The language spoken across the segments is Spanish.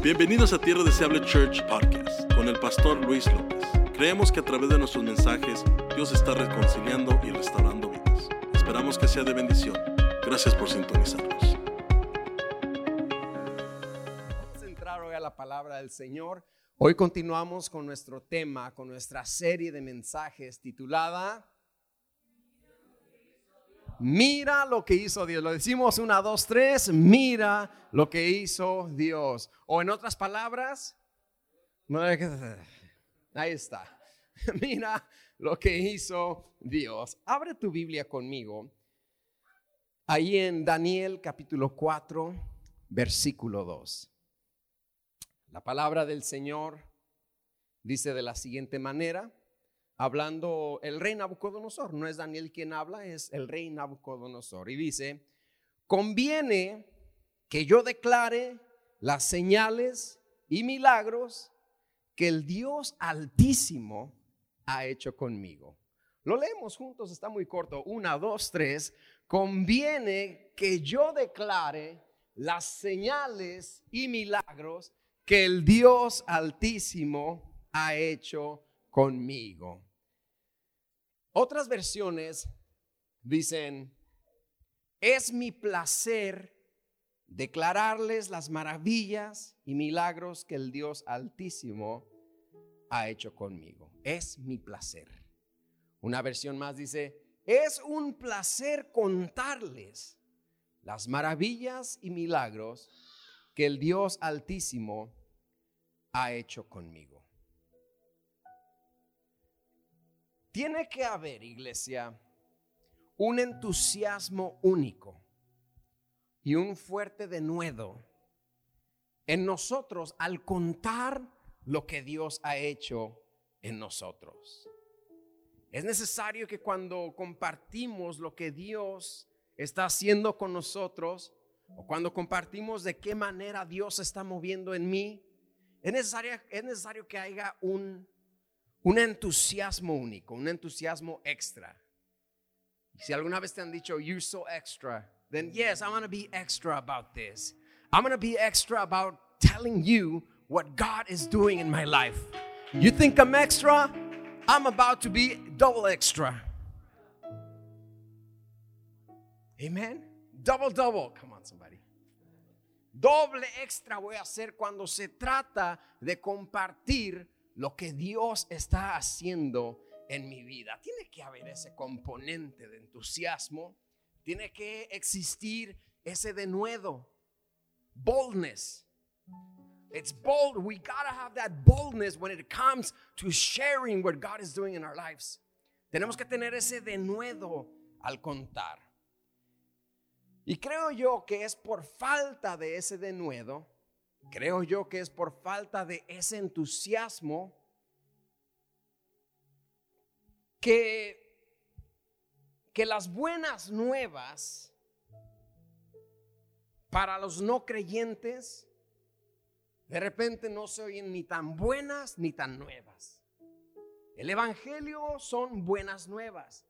Bienvenidos a Tierra Deseable Church Podcast con el pastor Luis López. Creemos que a través de nuestros mensajes Dios está reconciliando y restaurando vidas. Esperamos que sea de bendición. Gracias por sintonizarnos. Vamos a entrar hoy a la palabra del Señor. Hoy continuamos con nuestro tema, con nuestra serie de mensajes titulada Mira lo que hizo Dios. Lo decimos una, dos, tres. Mira lo que hizo Dios. O en otras palabras, ahí está. Mira lo que hizo Dios. Abre tu Biblia conmigo. Ahí en Daniel capítulo 4, versículo 2. La palabra del Señor dice de la siguiente manera hablando el rey Nabucodonosor. No es Daniel quien habla, es el rey Nabucodonosor. Y dice, conviene que yo declare las señales y milagros que el Dios altísimo ha hecho conmigo. Lo leemos juntos, está muy corto. Una, dos, tres. Conviene que yo declare las señales y milagros que el Dios altísimo ha hecho conmigo. Otras versiones dicen, es mi placer declararles las maravillas y milagros que el Dios altísimo ha hecho conmigo. Es mi placer. Una versión más dice, es un placer contarles las maravillas y milagros que el Dios altísimo ha hecho conmigo. Tiene que haber, iglesia, un entusiasmo único y un fuerte denuedo en nosotros al contar lo que Dios ha hecho en nosotros. Es necesario que cuando compartimos lo que Dios está haciendo con nosotros, o cuando compartimos de qué manera Dios está moviendo en mí, es necesario, es necesario que haya un un entusiasmo único, un entusiasmo extra. Si alguna vez te han dicho, you're so extra, then yes, I'm going to be extra about this. I'm going to be extra about telling you what God is doing in my life. You think I'm extra? I'm about to be double extra. Amen. Double, double. Come on, somebody. Doble extra voy a hacer cuando se trata de compartir lo que Dios está haciendo en mi vida. Tiene que haber ese componente de entusiasmo, tiene que existir ese denuedo, boldness. It's bold. We gotta have that boldness when it comes to sharing what God is doing in our lives. Tenemos que tener ese denuedo al contar. Y creo yo que es por falta de ese denuedo Creo yo que es por falta de ese entusiasmo que, que las buenas nuevas para los no creyentes de repente no se oyen ni tan buenas ni tan nuevas. El Evangelio son buenas nuevas,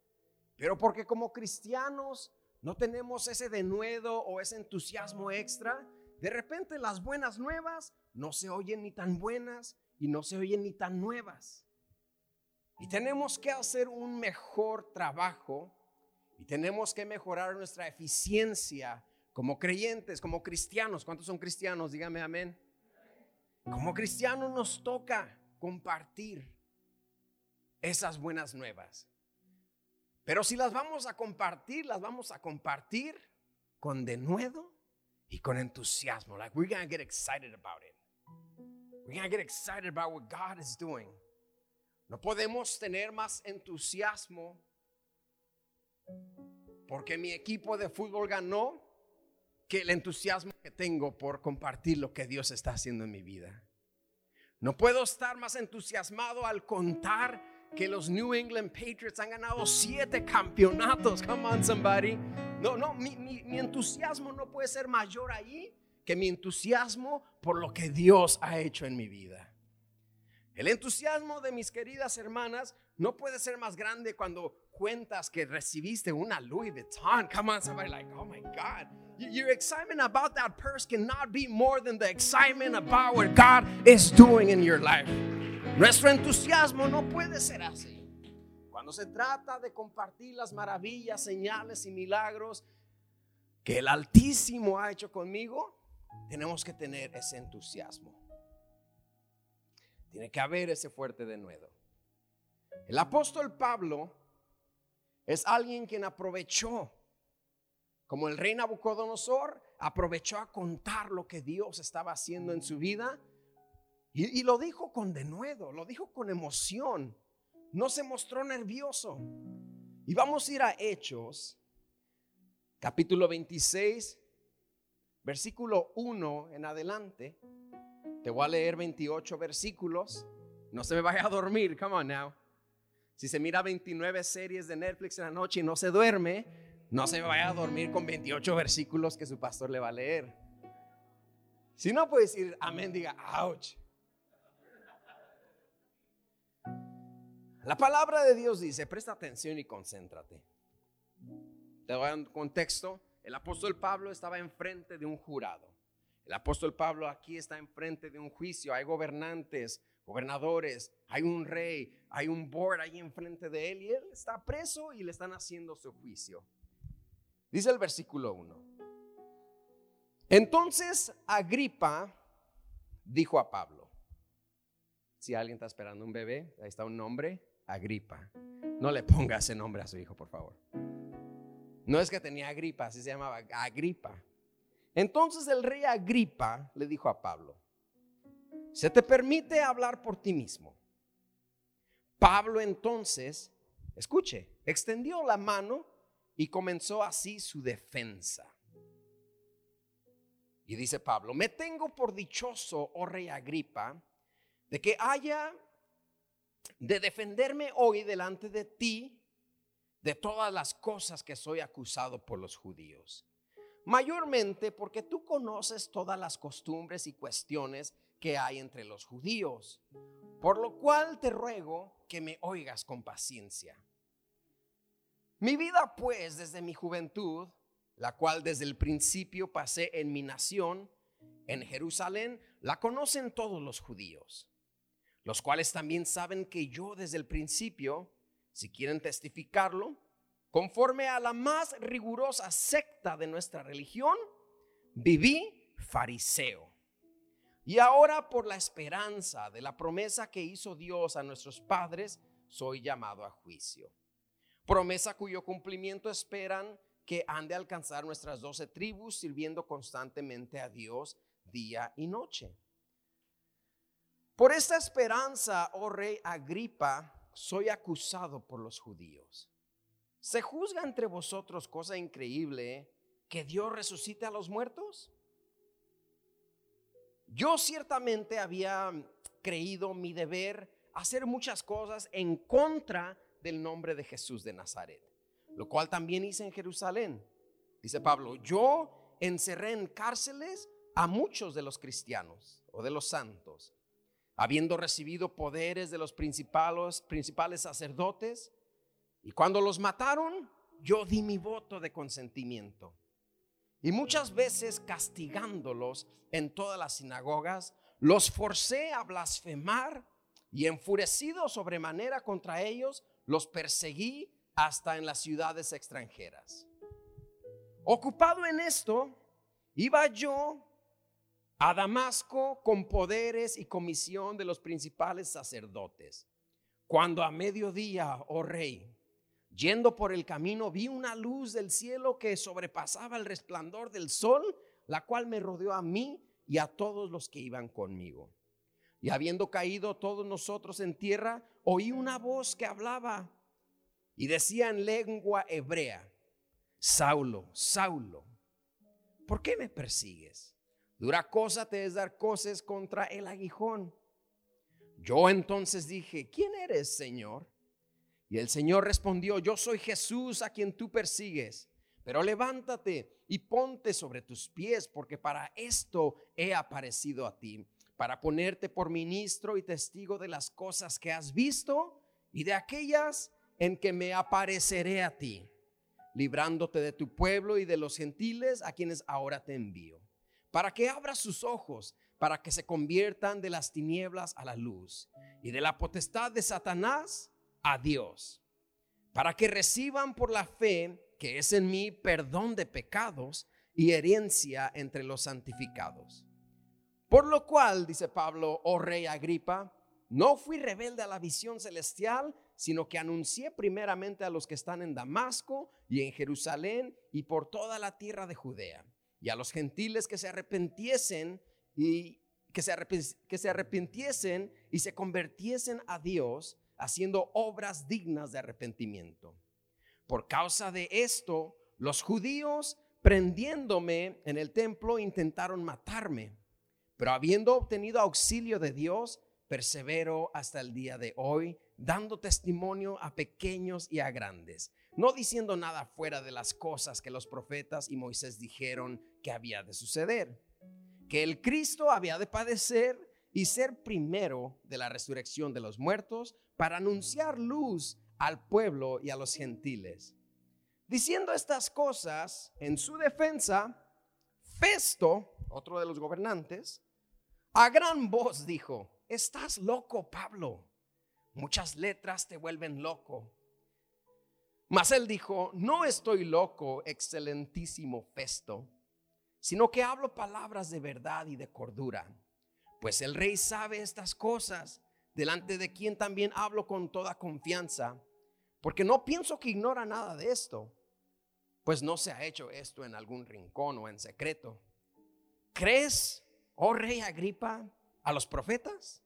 pero porque como cristianos no tenemos ese denuedo o ese entusiasmo extra, de repente las buenas nuevas no se oyen ni tan buenas y no se oyen ni tan nuevas. Y tenemos que hacer un mejor trabajo y tenemos que mejorar nuestra eficiencia como creyentes, como cristianos. ¿Cuántos son cristianos? Dígame amén. Como cristianos nos toca compartir esas buenas nuevas. Pero si las vamos a compartir, las vamos a compartir con denuedo y con entusiasmo. Like we're going to get excited about it. We're going to get excited about what God is doing. No podemos tener más entusiasmo porque mi equipo de fútbol ganó que el entusiasmo que tengo por compartir lo que Dios está haciendo en mi vida. No puedo estar más entusiasmado al contar que los New England Patriots han ganado siete campeonatos. Come on, somebody. No, no, mi, entusiasmo no puede ser mayor ahí que mi entusiasmo por lo que Dios ha hecho en mi vida. El entusiasmo de mis queridas hermanas no puede ser más grande cuando cuentas que recibiste una Louis Vuitton. Come on, somebody like, oh my God. Your excitement about that purse cannot be more than the excitement about what God is doing in your life. Nuestro entusiasmo no puede ser así. Cuando se trata de compartir las maravillas, señales y milagros que el Altísimo ha hecho conmigo, tenemos que tener ese entusiasmo. Tiene que haber ese fuerte denuedo. El apóstol Pablo es alguien quien aprovechó, como el rey Nabucodonosor, aprovechó a contar lo que Dios estaba haciendo en su vida y, y lo dijo con denuedo, lo dijo con emoción, no se mostró nervioso. Y vamos a ir a Hechos, capítulo 26, versículo 1 en adelante. Te voy a leer 28 versículos. No se me vaya a dormir, come on now. Si se mira 29 series de Netflix en la noche y no se duerme, no se vaya a dormir con 28 versículos que su pastor le va a leer. Si no puede decir amén, diga ouch. La palabra de Dios dice, presta atención y concéntrate. Te voy a dar un contexto. El apóstol Pablo estaba enfrente de un jurado. El apóstol Pablo aquí está enfrente de un juicio. Hay gobernantes, gobernadores, hay un rey, hay un board ahí enfrente de él y él está preso y le están haciendo su juicio. Dice el versículo 1. Entonces Agripa dijo a Pablo, si alguien está esperando un bebé, ahí está un nombre, Agripa. No le ponga ese nombre a su hijo, por favor. No es que tenía Agripa, así se llamaba Agripa. Entonces el rey Agripa le dijo a Pablo, se te permite hablar por ti mismo. Pablo entonces, escuche, extendió la mano y comenzó así su defensa. Y dice Pablo, me tengo por dichoso, oh rey Agripa, de que haya de defenderme hoy delante de ti de todas las cosas que soy acusado por los judíos. Mayormente porque tú conoces todas las costumbres y cuestiones que hay entre los judíos, por lo cual te ruego que me oigas con paciencia. Mi vida pues desde mi juventud, la cual desde el principio pasé en mi nación, en Jerusalén, la conocen todos los judíos, los cuales también saben que yo desde el principio, si quieren testificarlo, conforme a la más rigurosa secta de nuestra religión, viví fariseo y ahora por la esperanza de la promesa que hizo Dios a nuestros padres, soy llamado a juicio. Promesa cuyo cumplimiento esperan que han de alcanzar nuestras doce tribus sirviendo constantemente a Dios día y noche. Por esta esperanza, oh rey Agripa, soy acusado por los judíos. ¿Se juzga entre vosotros cosa increíble que Dios resucite a los muertos? Yo ciertamente había creído mi deber hacer muchas cosas en contra del nombre de Jesús de Nazaret, lo cual también hice en Jerusalén. Dice Pablo, yo encerré en cárceles a muchos de los cristianos o de los santos, habiendo recibido poderes de los principales, principales sacerdotes, y cuando los mataron, yo di mi voto de consentimiento y muchas veces castigándolos en todas las sinagogas, los forcé a blasfemar y enfurecido sobremanera contra ellos, los perseguí hasta en las ciudades extranjeras. Ocupado en esto, iba yo a Damasco con poderes y comisión de los principales sacerdotes. Cuando a mediodía, oh rey, Yendo por el camino vi una luz del cielo que sobrepasaba el resplandor del sol, la cual me rodeó a mí y a todos los que iban conmigo. Y habiendo caído todos nosotros en tierra, oí una voz que hablaba y decía en lengua hebrea, Saulo, Saulo, ¿por qué me persigues? Dura cosa te es dar cosas contra el aguijón. Yo entonces dije, ¿quién eres, Señor? Y el Señor respondió, yo soy Jesús a quien tú persigues, pero levántate y ponte sobre tus pies, porque para esto he aparecido a ti, para ponerte por ministro y testigo de las cosas que has visto y de aquellas en que me apareceré a ti, librándote de tu pueblo y de los gentiles a quienes ahora te envío, para que abras sus ojos, para que se conviertan de las tinieblas a la luz y de la potestad de Satanás a Dios, para que reciban por la fe que es en mí perdón de pecados y herencia entre los santificados. Por lo cual, dice Pablo, oh rey Agripa, no fui rebelde a la visión celestial, sino que anuncié primeramente a los que están en Damasco y en Jerusalén y por toda la tierra de Judea, y a los gentiles que se arrepentiesen y que se, que se arrepintiesen y se convirtiesen a Dios, haciendo obras dignas de arrepentimiento. Por causa de esto, los judíos, prendiéndome en el templo, intentaron matarme, pero habiendo obtenido auxilio de Dios, persevero hasta el día de hoy, dando testimonio a pequeños y a grandes, no diciendo nada fuera de las cosas que los profetas y Moisés dijeron que había de suceder que el Cristo había de padecer y ser primero de la resurrección de los muertos para anunciar luz al pueblo y a los gentiles. Diciendo estas cosas en su defensa, Festo, otro de los gobernantes, a gran voz dijo, estás loco, Pablo. Muchas letras te vuelven loco. Mas él dijo, no estoy loco, excelentísimo Festo sino que hablo palabras de verdad y de cordura. Pues el rey sabe estas cosas, delante de quien también hablo con toda confianza, porque no pienso que ignora nada de esto, pues no se ha hecho esto en algún rincón o en secreto. ¿Crees, oh rey Agripa, a los profetas?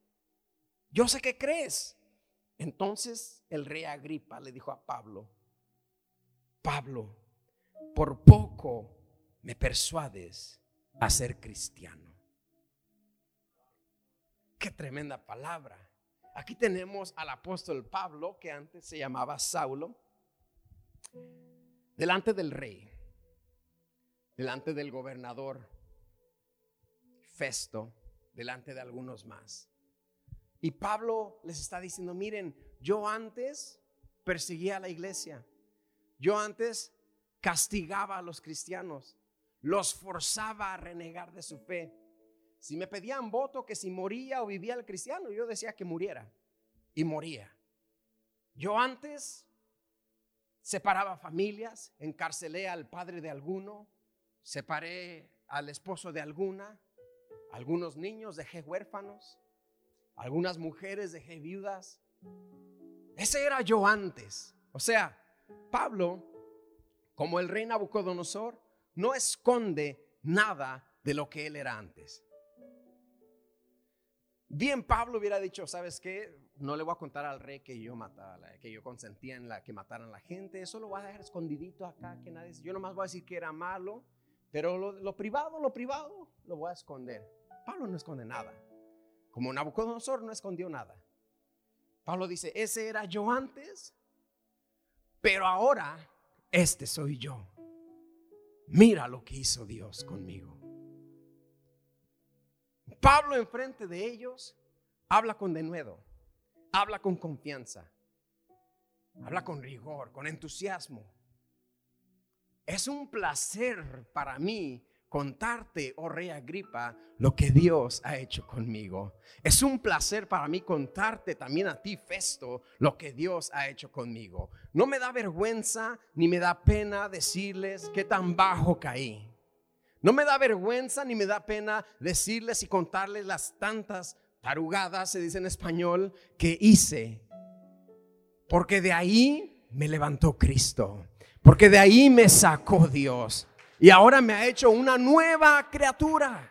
Yo sé que crees. Entonces el rey Agripa le dijo a Pablo, Pablo, por poco me persuades a ser cristiano. Qué tremenda palabra. Aquí tenemos al apóstol Pablo, que antes se llamaba Saulo, delante del rey, delante del gobernador Festo, delante de algunos más. Y Pablo les está diciendo, miren, yo antes perseguía a la iglesia, yo antes castigaba a los cristianos, los forzaba a renegar de su fe. Si me pedían voto que si moría o vivía el cristiano, yo decía que muriera y moría. Yo antes separaba familias, encarcelé al padre de alguno, separé al esposo de alguna, algunos niños dejé huérfanos, algunas mujeres dejé viudas. Ese era yo antes. O sea, Pablo, como el rey Nabucodonosor, no esconde nada de lo que él era antes. Bien, Pablo hubiera dicho, ¿sabes qué? No le voy a contar al rey que yo mataba, que yo consentía en que mataran a la gente. Eso lo voy a dejar escondidito acá, que nadie. Yo nomás voy a decir que era malo, pero lo, lo privado, lo privado, lo voy a esconder. Pablo no esconde nada. Como Nabucodonosor no escondió nada. Pablo dice, ese era yo antes, pero ahora este soy yo. Mira lo que hizo Dios conmigo. Pablo enfrente de ellos habla con denuedo, habla con confianza, habla con rigor, con entusiasmo. Es un placer para mí contarte, oh rey Agripa, lo que Dios ha hecho conmigo. Es un placer para mí contarte también a ti, Festo, lo que Dios ha hecho conmigo. No me da vergüenza ni me da pena decirles qué tan bajo caí. No me da vergüenza ni me da pena decirles y contarles las tantas tarugadas, se dice en español, que hice. Porque de ahí me levantó Cristo. Porque de ahí me sacó Dios y ahora me ha hecho una nueva criatura.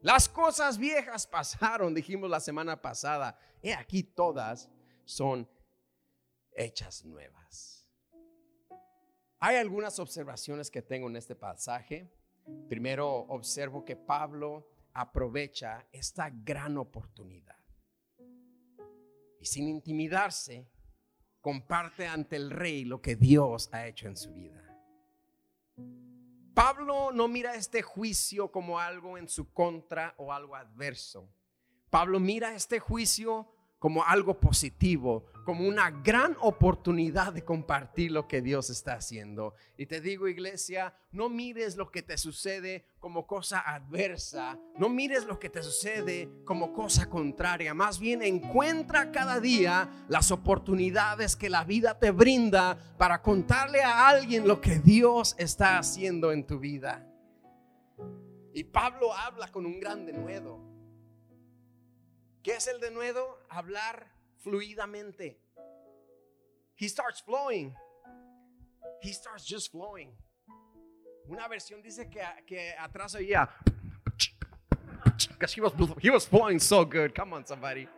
Las cosas viejas pasaron, dijimos la semana pasada. He aquí todas son hechas nuevas. Hay algunas observaciones que tengo en este pasaje. Primero, observo que Pablo aprovecha esta gran oportunidad. Y sin intimidarse, comparte ante el rey lo que Dios ha hecho en su vida. Pablo no mira este juicio como algo en su contra o algo adverso. Pablo mira este juicio como algo positivo, como una gran oportunidad de compartir lo que Dios está haciendo. Y te digo, iglesia, no mires lo que te sucede como cosa adversa, no mires lo que te sucede como cosa contraria, más bien encuentra cada día las oportunidades que la vida te brinda para contarle a alguien lo que Dios está haciendo en tu vida. Y Pablo habla con un gran denuedo. ¿Qué es el denuedo? Hablar fluidamente. He starts flowing. He starts just flowing. Una versión dice que, que atrás oía. Because he was, he was flowing so good. Come on, somebody.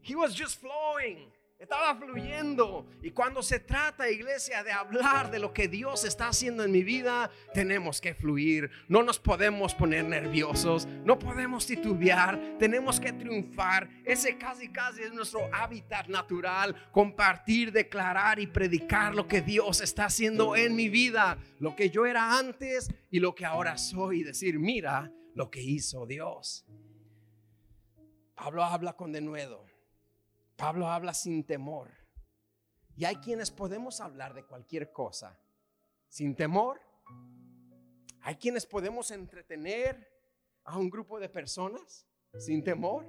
He was just flowing. Estaba fluyendo. Y cuando se trata, iglesia, de hablar de lo que Dios está haciendo en mi vida, tenemos que fluir. No nos podemos poner nerviosos, no podemos titubear, tenemos que triunfar. Ese casi casi es nuestro hábitat natural, compartir, declarar y predicar lo que Dios está haciendo en mi vida, lo que yo era antes y lo que ahora soy. Decir, mira lo que hizo Dios. Pablo habla con denuedo. Pablo habla sin temor. Y hay quienes podemos hablar de cualquier cosa sin temor. Hay quienes podemos entretener a un grupo de personas sin temor.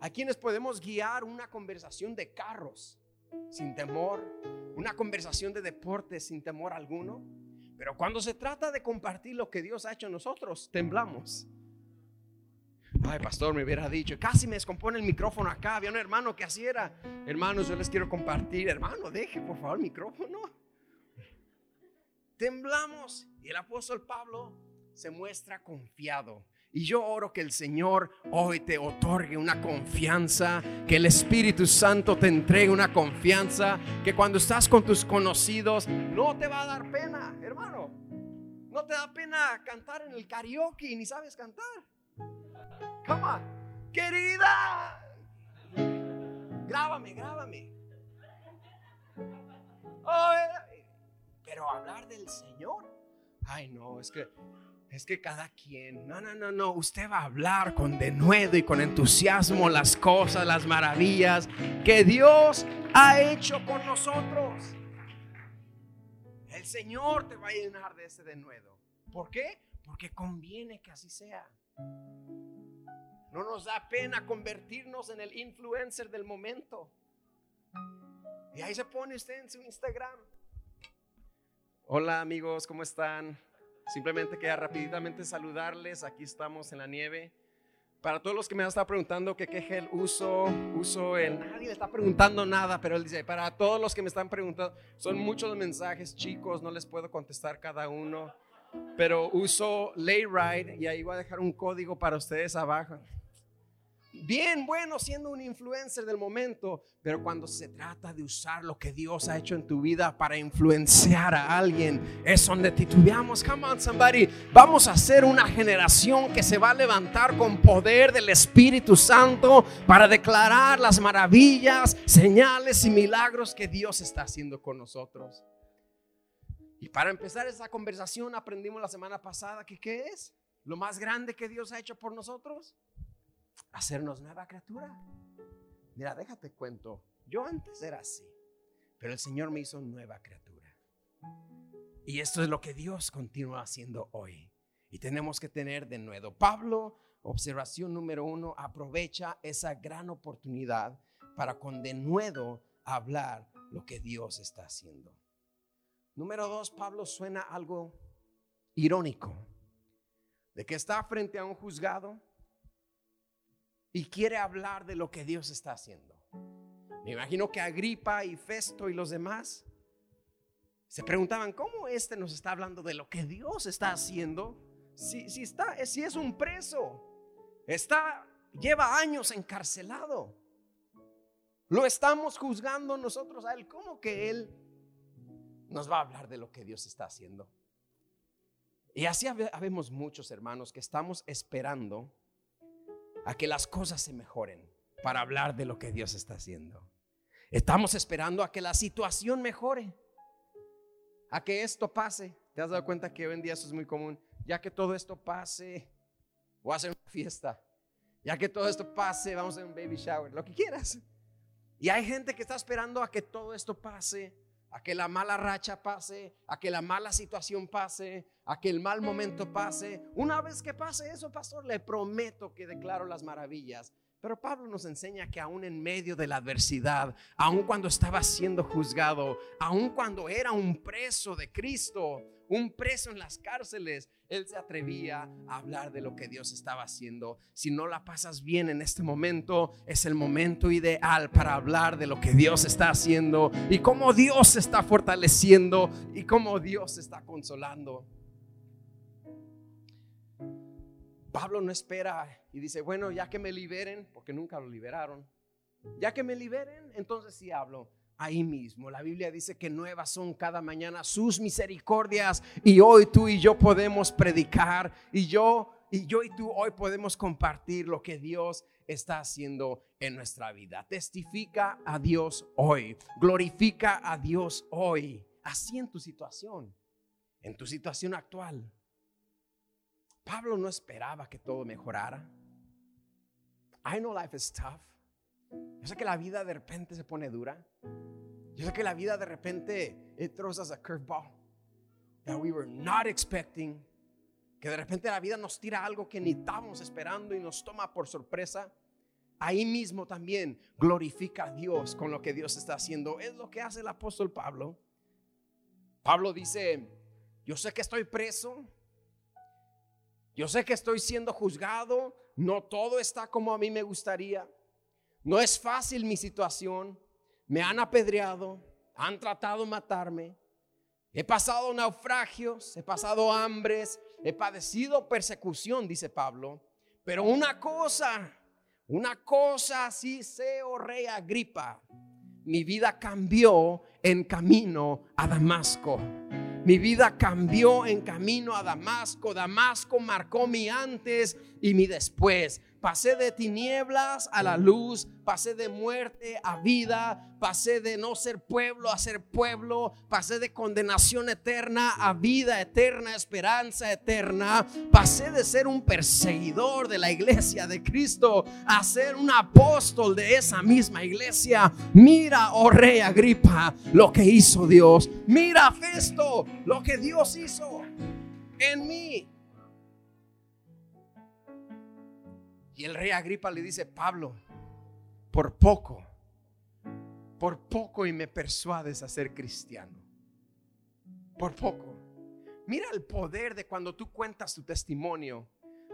Hay quienes podemos guiar una conversación de carros sin temor, una conversación de deportes sin temor alguno. Pero cuando se trata de compartir lo que Dios ha hecho en nosotros, temblamos. Ay, pastor, me hubiera dicho, casi me descompone el micrófono acá. Había un hermano que así era. Hermanos, yo les quiero compartir. Hermano, deje por favor el micrófono. Temblamos y el apóstol Pablo se muestra confiado. Y yo oro que el Señor hoy te otorgue una confianza, que el Espíritu Santo te entregue una confianza, que cuando estás con tus conocidos no te va a dar pena, hermano. No te da pena cantar en el karaoke, ni sabes cantar. Come on. Querida. Grábame, grábame. pero hablar del Señor. Ay, no, es que es que cada quien, no, no, no, no, usted va a hablar con denuedo y con entusiasmo las cosas, las maravillas que Dios ha hecho con nosotros. El Señor te va a llenar de ese denuedo. ¿Por qué? Porque conviene que así sea. No nos da pena convertirnos en el influencer del momento. Y ahí se pone usted en su Instagram. Hola amigos, ¿cómo están? Simplemente quería rapidamente saludarles. Aquí estamos en la nieve. Para todos los que me han estado preguntando que qué gel uso, uso el... Nadie le está preguntando nada, pero él dice, para todos los que me están preguntando, son muchos mensajes chicos, no les puedo contestar cada uno, pero uso Layride y ahí voy a dejar un código para ustedes abajo bien bueno siendo un influencer del momento, pero cuando se trata de usar lo que Dios ha hecho en tu vida para influenciar a alguien, es donde titubeamos. Come on, somebody. Vamos a ser una generación que se va a levantar con poder del Espíritu Santo para declarar las maravillas, señales y milagros que Dios está haciendo con nosotros. Y para empezar esa conversación aprendimos la semana pasada que qué es lo más grande que Dios ha hecho por nosotros hacernos nueva criatura. Mira, déjate cuento. Yo antes era así, pero el Señor me hizo nueva criatura. Y esto es lo que Dios continúa haciendo hoy. Y tenemos que tener de nuevo. Pablo, observación número uno, aprovecha esa gran oportunidad para con de nuevo hablar lo que Dios está haciendo. Número dos, Pablo suena algo irónico, de que está frente a un juzgado y quiere hablar de lo que Dios está haciendo. Me imagino que Agripa y Festo y los demás se preguntaban, ¿cómo este nos está hablando de lo que Dios está haciendo? Si, si, está, si es un preso, está, lleva años encarcelado. Lo estamos juzgando nosotros a él. ¿Cómo que él nos va a hablar de lo que Dios está haciendo? Y así habemos muchos hermanos que estamos esperando a que las cosas se mejoren para hablar de lo que Dios está haciendo. Estamos esperando a que la situación mejore, a que esto pase. ¿Te has dado cuenta que hoy en día eso es muy común? Ya que todo esto pase, o hacer una fiesta. Ya que todo esto pase, vamos a un baby shower, lo que quieras. Y hay gente que está esperando a que todo esto pase, a que la mala racha pase, a que la mala situación pase, a que el mal momento pase. Una vez que pase eso, pastor, le prometo que declaro las maravillas. Pero Pablo nos enseña que aún en medio de la adversidad, aún cuando estaba siendo juzgado, aún cuando era un preso de Cristo, un preso en las cárceles, él se atrevía a hablar de lo que Dios estaba haciendo. Si no la pasas bien en este momento, es el momento ideal para hablar de lo que Dios está haciendo y cómo Dios está fortaleciendo y cómo Dios está consolando. Pablo no espera y dice, bueno, ya que me liberen, porque nunca lo liberaron, ya que me liberen, entonces sí hablo ahí mismo. La Biblia dice que nuevas son cada mañana sus misericordias y hoy tú y yo podemos predicar y yo y yo y tú hoy podemos compartir lo que Dios está haciendo en nuestra vida. Testifica a Dios hoy, glorifica a Dios hoy, así en tu situación, en tu situación actual. Pablo no esperaba que todo mejorara. I know life is tough. Yo sé que la vida de repente se pone dura. Yo sé que la vida de repente it throws us a curveball that we were not expecting. Que de repente la vida nos tira algo que ni estábamos esperando y nos toma por sorpresa. Ahí mismo también glorifica a Dios con lo que Dios está haciendo. Es lo que hace el apóstol Pablo. Pablo dice, yo sé que estoy preso, yo sé que estoy siendo juzgado, no todo está como a mí me gustaría. No es fácil mi situación. Me han apedreado, han tratado de matarme. He pasado naufragios, he pasado hambres, he padecido persecución, dice Pablo. Pero una cosa, una cosa sí sé, oh rey Agripa, mi vida cambió en camino a Damasco. Mi vida cambió en camino a Damasco. Damasco marcó mi antes y mi después. Pasé de tinieblas a la luz, pasé de muerte a vida, pasé de no ser pueblo a ser pueblo, pasé de condenación eterna a vida eterna, esperanza eterna, pasé de ser un perseguidor de la iglesia de Cristo a ser un apóstol de esa misma iglesia. Mira, oh rey Agripa, lo que hizo Dios. Mira, Festo, lo que Dios hizo en mí. Y el rey Agripa le dice, Pablo, por poco, por poco y me persuades a ser cristiano. Por poco. Mira el poder de cuando tú cuentas tu testimonio.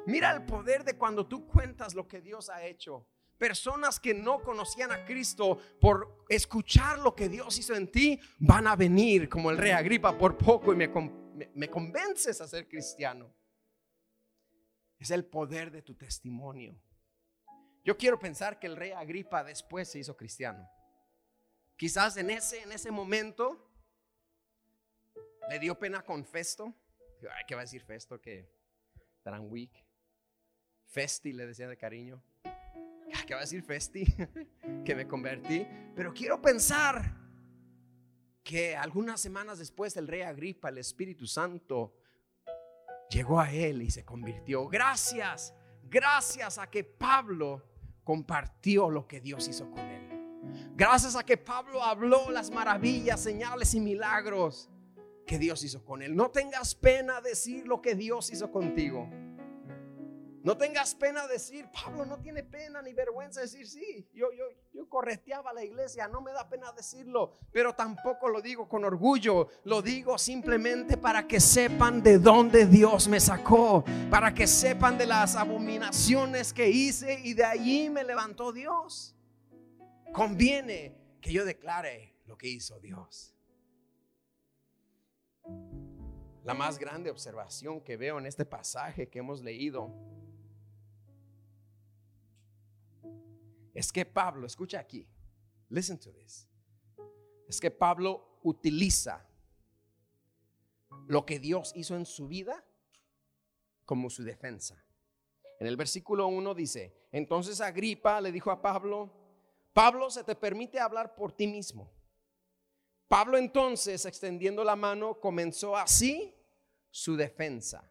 Mira el poder de cuando tú cuentas lo que Dios ha hecho. Personas que no conocían a Cristo por escuchar lo que Dios hizo en ti van a venir como el rey Agripa por poco y me, me convences a ser cristiano. Es el poder de tu testimonio. Yo quiero pensar que el rey Agripa después se hizo cristiano. Quizás en ese, en ese momento le dio pena con Festo. ¿Qué va a decir Festo? Que tan weak. Festi le decía de cariño. ¿Qué va a decir Festi? que me convertí. Pero quiero pensar que algunas semanas después el rey Agripa, el Espíritu Santo, llegó a él y se convirtió. Gracias, gracias a que Pablo compartió lo que Dios hizo con él. Gracias a que Pablo habló las maravillas, señales y milagros que Dios hizo con él. No tengas pena decir lo que Dios hizo contigo. No tengas pena decir, Pablo no tiene pena ni vergüenza decir, sí, yo, yo, yo correteaba la iglesia, no me da pena decirlo, pero tampoco lo digo con orgullo, lo digo simplemente para que sepan de dónde Dios me sacó, para que sepan de las abominaciones que hice y de allí me levantó Dios. Conviene que yo declare lo que hizo Dios. La más grande observación que veo en este pasaje que hemos leído es que Pablo, escucha aquí, listen to this, es que Pablo utiliza lo que Dios hizo en su vida como su defensa. En el versículo 1 dice, entonces Agripa le dijo a Pablo, Pablo, se te permite hablar por ti mismo. Pablo entonces, extendiendo la mano, comenzó así su defensa.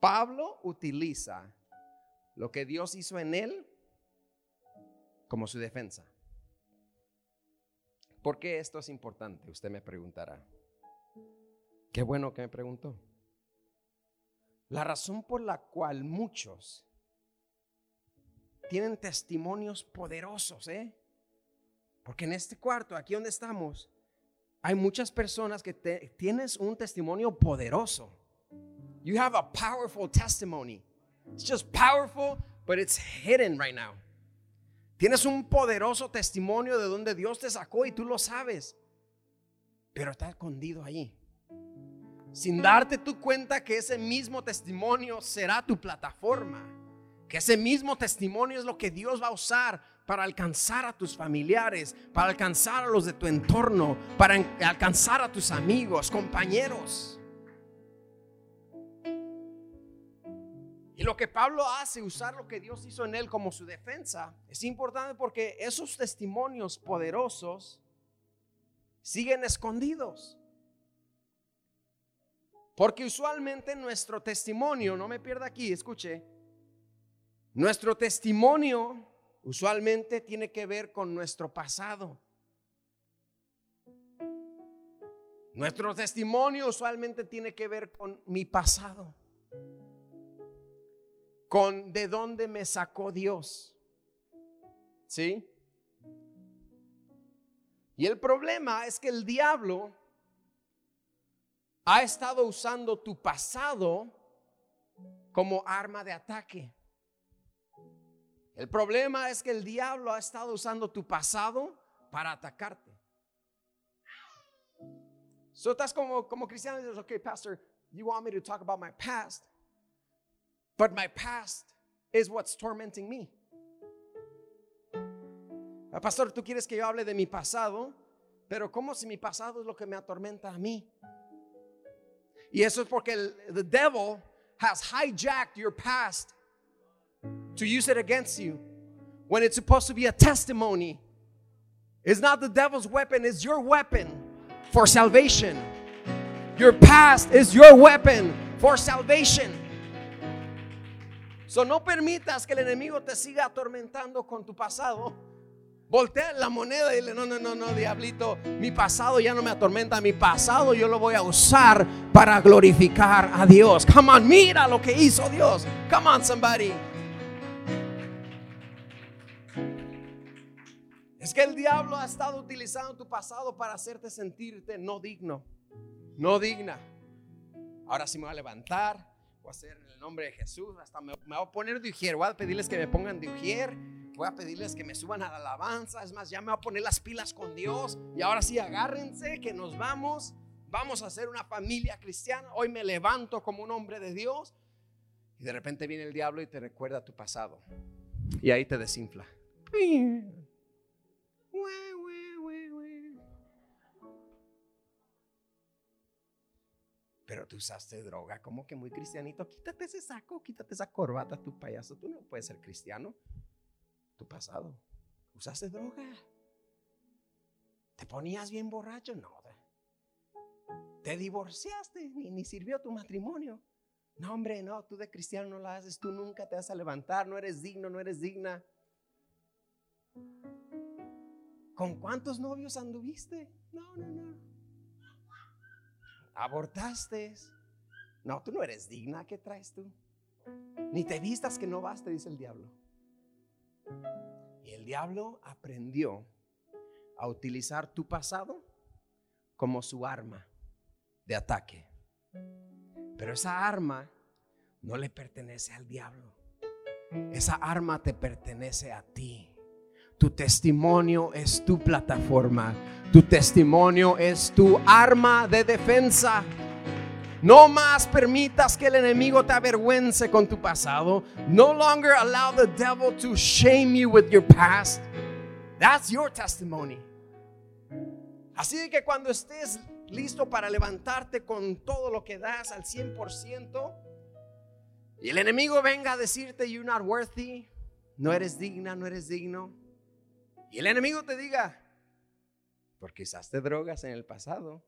Pablo utiliza lo que Dios hizo en él como su defensa. ¿Por qué esto es importante? Usted me preguntará. Qué bueno que me preguntó. La razón por la cual muchos tienen testimonios poderosos, ¿eh? Porque en este cuarto, aquí donde estamos, hay muchas personas que tienes un testimonio poderoso. You have a powerful testimony. It's just powerful, but it's hidden right now. Tienes un poderoso testimonio de donde Dios te sacó y tú lo sabes, pero está escondido allí. Sin darte tu cuenta que ese mismo testimonio será tu plataforma, que ese mismo testimonio es lo que Dios va a usar para alcanzar a tus familiares, para alcanzar a los de tu entorno, para alcanzar a tus amigos, compañeros. Y lo que Pablo hace, usar lo que Dios hizo en él como su defensa, es importante porque esos testimonios poderosos siguen escondidos. Porque usualmente nuestro testimonio, no me pierda aquí, escuche, nuestro testimonio usualmente tiene que ver con nuestro pasado. Nuestro testimonio usualmente tiene que ver con mi pasado con de dónde me sacó Dios. ¿Sí? Y el problema es que el diablo ha estado usando tu pasado como arma de ataque. El problema es que el diablo ha estado usando tu pasado para atacarte. So estás como, como cristiano y dices, ok, pastor, you want me to talk about my past? But my past is what's tormenting me. Ah, pastor, tú quieres que yo hable de mi pasado, pero ¿cómo si mi pasado es lo que me atormenta a mí? Y eso es porque el, the devil has hijacked your past to use it against you when it's supposed to be a testimony. It's not the devil's weapon, it's your weapon for salvation. Your past is your weapon for salvation. No permitas que el enemigo te siga atormentando con tu pasado. Voltea la moneda y dile, no, no, no, no, diablito, mi pasado ya no me atormenta, mi pasado yo lo voy a usar para glorificar a Dios. Come on, mira lo que hizo Dios. Come on, somebody. Es que el diablo ha estado utilizando tu pasado para hacerte sentirte no digno, no digna. Ahora sí me voy a levantar, voy a hacer en el nombre de Jesús, hasta me, voy a poner de ujier, voy a pedirles que me pongan de ujier, voy a pedirles que me suban a la alabanza, es más, ya me voy a poner las pilas con Dios. Y ahora sí agárrense que nos vamos, vamos a hacer una familia cristiana, hoy me levanto como un hombre de Dios. Y de repente viene el diablo y te recuerda tu pasado. Y ahí te desinfla. Pero tú usaste droga, como que muy cristianito. Quítate ese saco, quítate esa corbata, tu payaso. Tú no puedes ser cristiano. Tu pasado. Usaste droga. Te ponías bien borracho. No. Te divorciaste. Ni, ni sirvió tu matrimonio. No, hombre, no. Tú de cristiano no la haces. Tú nunca te vas a levantar. No eres digno, no eres digna. ¿Con cuántos novios anduviste? No, no, no abortaste. No, tú no eres digna. ¿Qué traes tú? Ni te vistas que no vas, te dice el diablo. Y el diablo aprendió a utilizar tu pasado como su arma de ataque. Pero esa arma no le pertenece al diablo. Esa arma te pertenece a ti. Tu testimonio es tu plataforma. Tu testimonio es tu arma de defensa. No más permitas que el enemigo te avergüence con tu pasado. No longer allow the devil to shame you with your past. That's your testimony. Así que cuando estés listo para levantarte con todo lo que das al 100% y el enemigo venga a decirte you're not worthy, no eres digna, no eres digno y el enemigo te diga, porque usaste drogas en el pasado.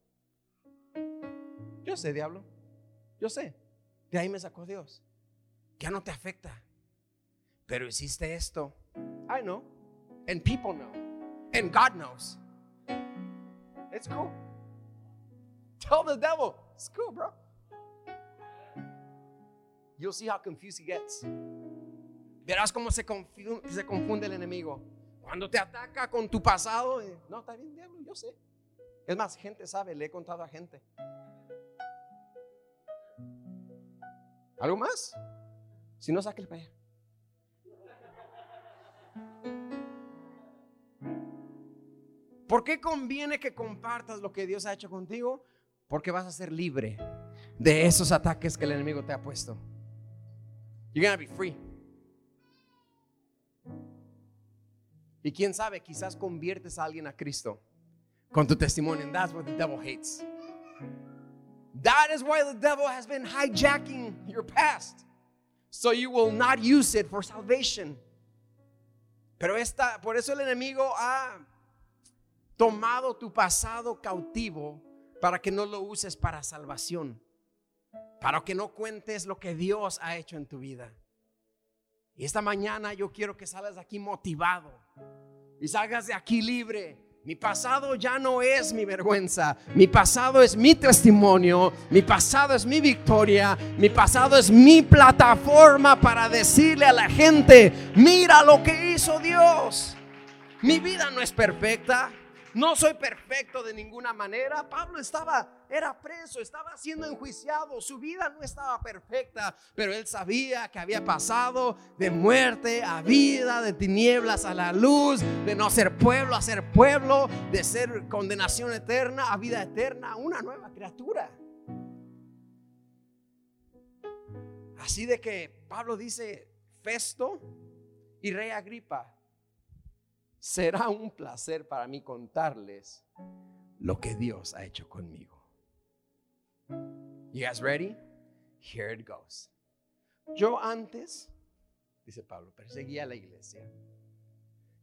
Yo sé, diablo. Yo sé. De ahí me sacó Dios. ya no te afecta. Pero hiciste esto. I know. And people know. And God knows. It's cool. Tell the devil, it's cool, bro. You'll see how confused he gets. Verás cómo se, se confunde el enemigo. Cuando te ataca con tu pasado, eh, no, está bien, diablo, yo sé. Es más, gente sabe, le he contado a gente. ¿Algo más? Si no, sáquele para allá. ¿Por qué conviene que compartas lo que Dios ha hecho contigo? Porque vas a ser libre de esos ataques que el enemigo te ha puesto. You're gonna be free. Y quién sabe, quizás conviertes a alguien a Cristo con tu testimonio. And that's what the devil hates. That is why the devil has been hijacking your past. So you will not use it for salvation. Pero esta, por eso el enemigo ha tomado tu pasado cautivo para que no lo uses para salvación. Para que no cuentes lo que Dios ha hecho en tu vida. Y esta mañana yo quiero que salgas de aquí motivado y salgas de aquí libre mi pasado ya no es mi vergüenza. Mi pasado es mi testimonio. Mi pasado es mi victoria. Mi pasado es mi plataforma para decirle a la gente, mira lo que hizo Dios. Mi vida no es perfecta. No soy perfecto de ninguna manera. Pablo estaba, era preso, estaba siendo enjuiciado. Su vida no estaba perfecta, pero él sabía que había pasado de muerte a vida, de tinieblas a la luz, de no ser pueblo a ser pueblo, de ser condenación eterna a vida eterna, una nueva criatura. Así de que Pablo dice, Festo y Rey Agripa, será un placer para mí contarles lo que Dios ha hecho conmigo. You guys ready? Here it goes. Yo antes, dice Pablo, perseguía a la iglesia.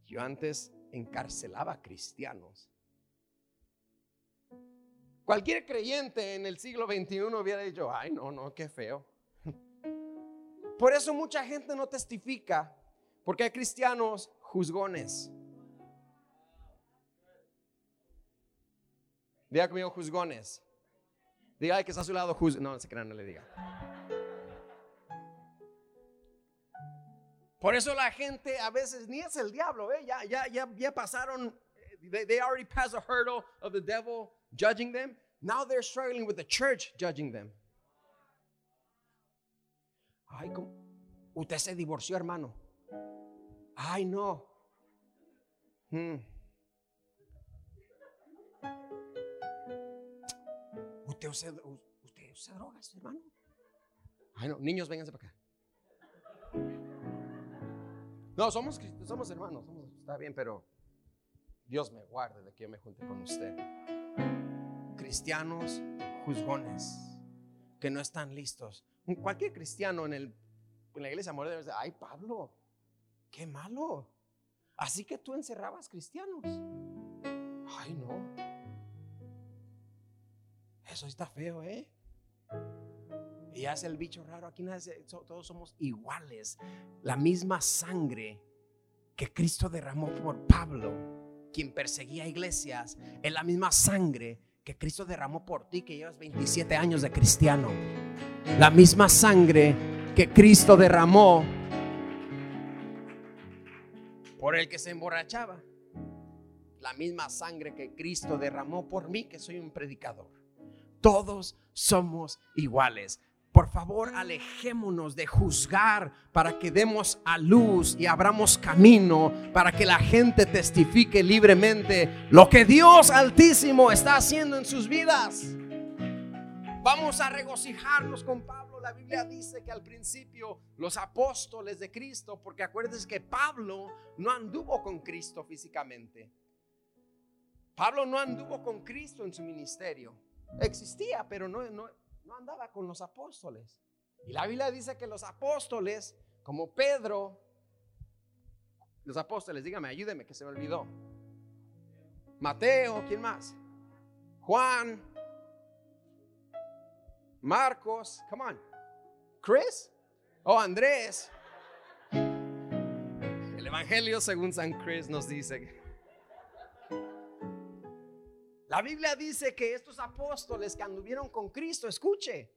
Yo antes encarcelaba cristianos. Cualquier creyente en el siglo XXI hubiera dicho, ay, no, no, qué feo. Por eso mucha gente no testifica, porque hay cristianos juzgones. Diga conmigo juzgones. Diga que está a su lado juz No, no se crean, no le diga. Por eso la gente a veces ni es el diablo, ¿eh? ya, ya, ya, ya pasaron, they, they already passed a hurdle of the devil judging them. Now they're struggling with the church judging them. Ay, ¿cómo? usted se divorció, hermano. Ay, no. Hmm. ¿Usted usa, drogas, hermano? Ay, no, niños, vénganse para acá. No, somos, somos hermanos, está bien, pero Dios me guarde de que yo me junte con usted. Cristianos juzgones que no están listos. Cualquier cristiano en, el, en la iglesia moderna dice, ay Pablo, qué malo. Así que tú encerrabas cristianos. Ay no, eso está feo, ¿eh? Y hace el bicho raro. Aquí todos somos iguales. La misma sangre que Cristo derramó por Pablo, quien perseguía iglesias, es la misma sangre que Cristo derramó por ti, que llevas 27 años de cristiano. La misma sangre que Cristo derramó por el que se emborrachaba. La misma sangre que Cristo derramó por mí, que soy un predicador. Todos somos iguales. Por favor, alejémonos de juzgar para que demos a luz y abramos camino para que la gente testifique libremente lo que Dios Altísimo está haciendo en sus vidas. Vamos a regocijarnos con Pablo. La Biblia dice que al principio los apóstoles de Cristo, porque acuérdense que Pablo no anduvo con Cristo físicamente. Pablo no anduvo con Cristo en su ministerio. Existía, pero no, no, andaba con los apóstoles. Y la Biblia dice que los apóstoles, como Pedro, los apóstoles, dígame, ayúdeme que se me olvidó. Mateo, ¿quién más? Juan, Marcos, come on. Chris, Oh, Andrés. El Evangelio según San Cris nos dice. La Biblia dice que estos apóstoles que anduvieron con Cristo, escuche,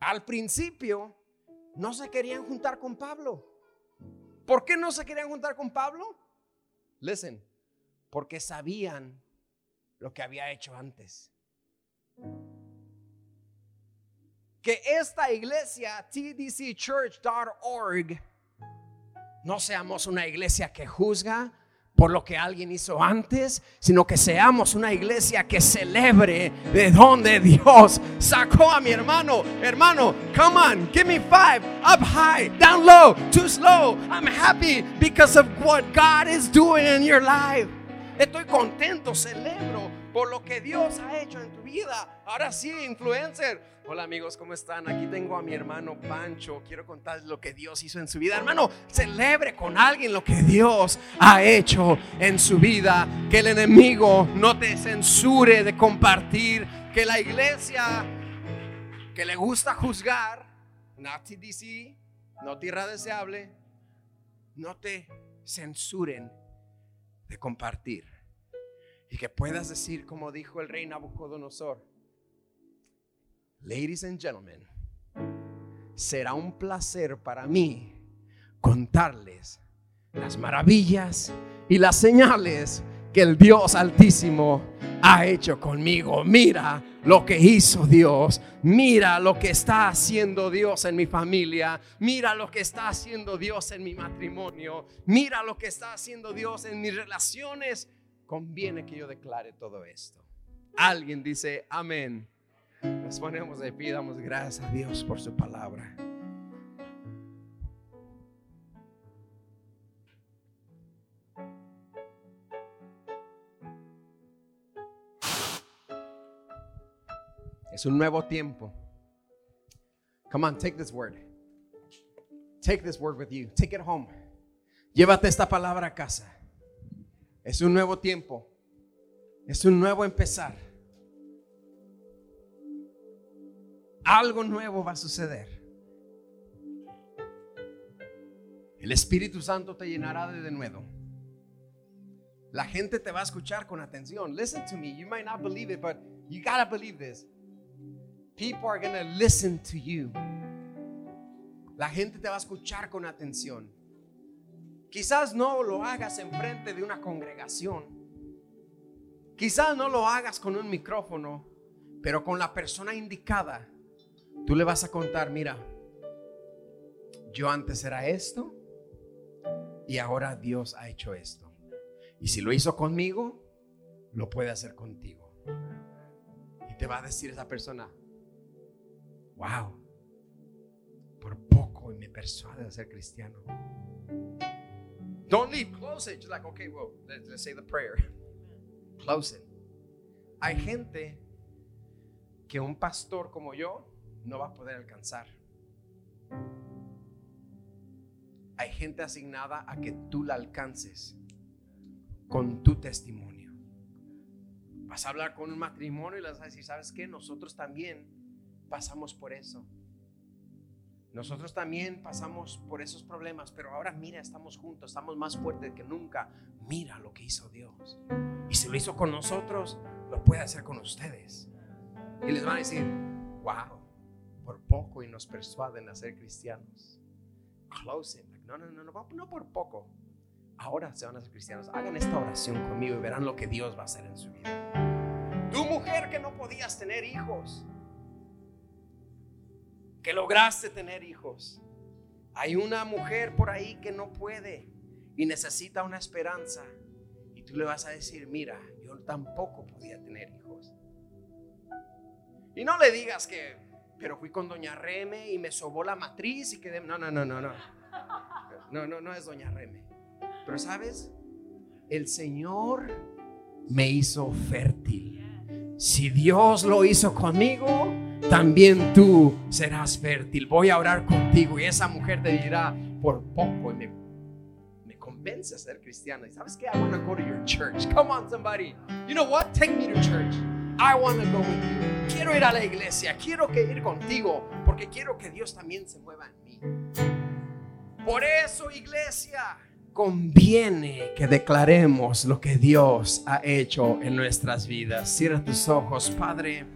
al principio no se querían juntar con Pablo. ¿Por qué no se querían juntar con Pablo? Listen, porque sabían lo que había hecho antes. Que esta iglesia, tdcchurch.org, no seamos una iglesia que juzga, por lo que alguien hizo antes, sino que seamos una iglesia que celebre de donde Dios sacó a mi hermano. Hermano, come on, give me five, up high, down low, too slow. I'm happy because of what God is doing in your life. Estoy contento, celebro por lo que Dios ha hecho en tu vida. Ahora sí, influencer. Hola amigos, ¿cómo están? Aquí tengo a mi hermano Pancho. Quiero contarles lo que Dios hizo en su vida. Hermano, celebre con alguien lo que Dios ha hecho en su vida. Que el enemigo no te censure de compartir. Que la iglesia que le gusta juzgar, no tierra deseable, no te censuren de compartir. Y que puedas decir, como dijo el rey Nabucodonosor, Ladies and gentlemen, será un placer para mí contarles las maravillas y las señales que el Dios Altísimo ha hecho conmigo. Mira lo que hizo Dios. Mira lo que está haciendo Dios en mi familia. Mira lo que está haciendo Dios en mi matrimonio. Mira lo que está haciendo Dios en mis relaciones. Conviene que yo declare todo esto. Alguien dice, amén. Nos ponemos de pie, damos gracias a Dios por su palabra. Es un nuevo tiempo. Come on, take this word. Take this word with you. Take it home. Llévate esta palabra a casa. Es un nuevo tiempo. Es un nuevo empezar. algo nuevo va a suceder. El Espíritu Santo te llenará de nuevo. La gente te va a escuchar con atención. Listen to me. You might not believe it, but you gotta believe this. People are gonna listen to you. La gente te va a escuchar con atención. Quizás no lo hagas en frente de una congregación. Quizás no lo hagas con un micrófono, pero con la persona indicada Tú le vas a contar, mira, yo antes era esto y ahora Dios ha hecho esto. Y si lo hizo conmigo, lo puede hacer contigo. Y te va a decir esa persona, wow, por poco me persuade a ser cristiano. Don't leave, close it. Just like, okay, well, let's, let's say the prayer. Close it. Hay gente que un pastor como yo no va a poder alcanzar. Hay gente asignada a que tú la alcances con tu testimonio. Vas a hablar con un matrimonio y les vas a decir, ¿sabes qué? Nosotros también pasamos por eso. Nosotros también pasamos por esos problemas, pero ahora mira, estamos juntos, estamos más fuertes que nunca. Mira lo que hizo Dios. Y si lo hizo con nosotros, lo puede hacer con ustedes. Y les van a decir, wow, por poco y nos persuaden a ser cristianos. Close it. no, no, no, no, no por poco. Ahora se van a ser cristianos. Hagan esta oración conmigo y verán lo que Dios va a hacer en su vida. Tu mujer que no podías tener hijos, que lograste tener hijos. Hay una mujer por ahí que no puede y necesita una esperanza. Y tú le vas a decir, mira, yo tampoco podía tener hijos. Y no le digas que pero fui con Doña Reme y me sobó la matriz y quedé. No, no, no, no, no. No, no, no es Doña Reme. Pero sabes, el Señor me hizo fértil. Si Dios lo hizo conmigo, también tú serás fértil. Voy a orar contigo y esa mujer te dirá por poco me, me convence a ser cristiana. ¿Y sabes qué? I want to go to your church. Come on, somebody. You know what? Take me to church. I want to go with you. Quiero ir a la iglesia, quiero que ir contigo, porque quiero que Dios también se mueva en mí. Por eso, iglesia, conviene que declaremos lo que Dios ha hecho en nuestras vidas. Cierra tus ojos, Padre.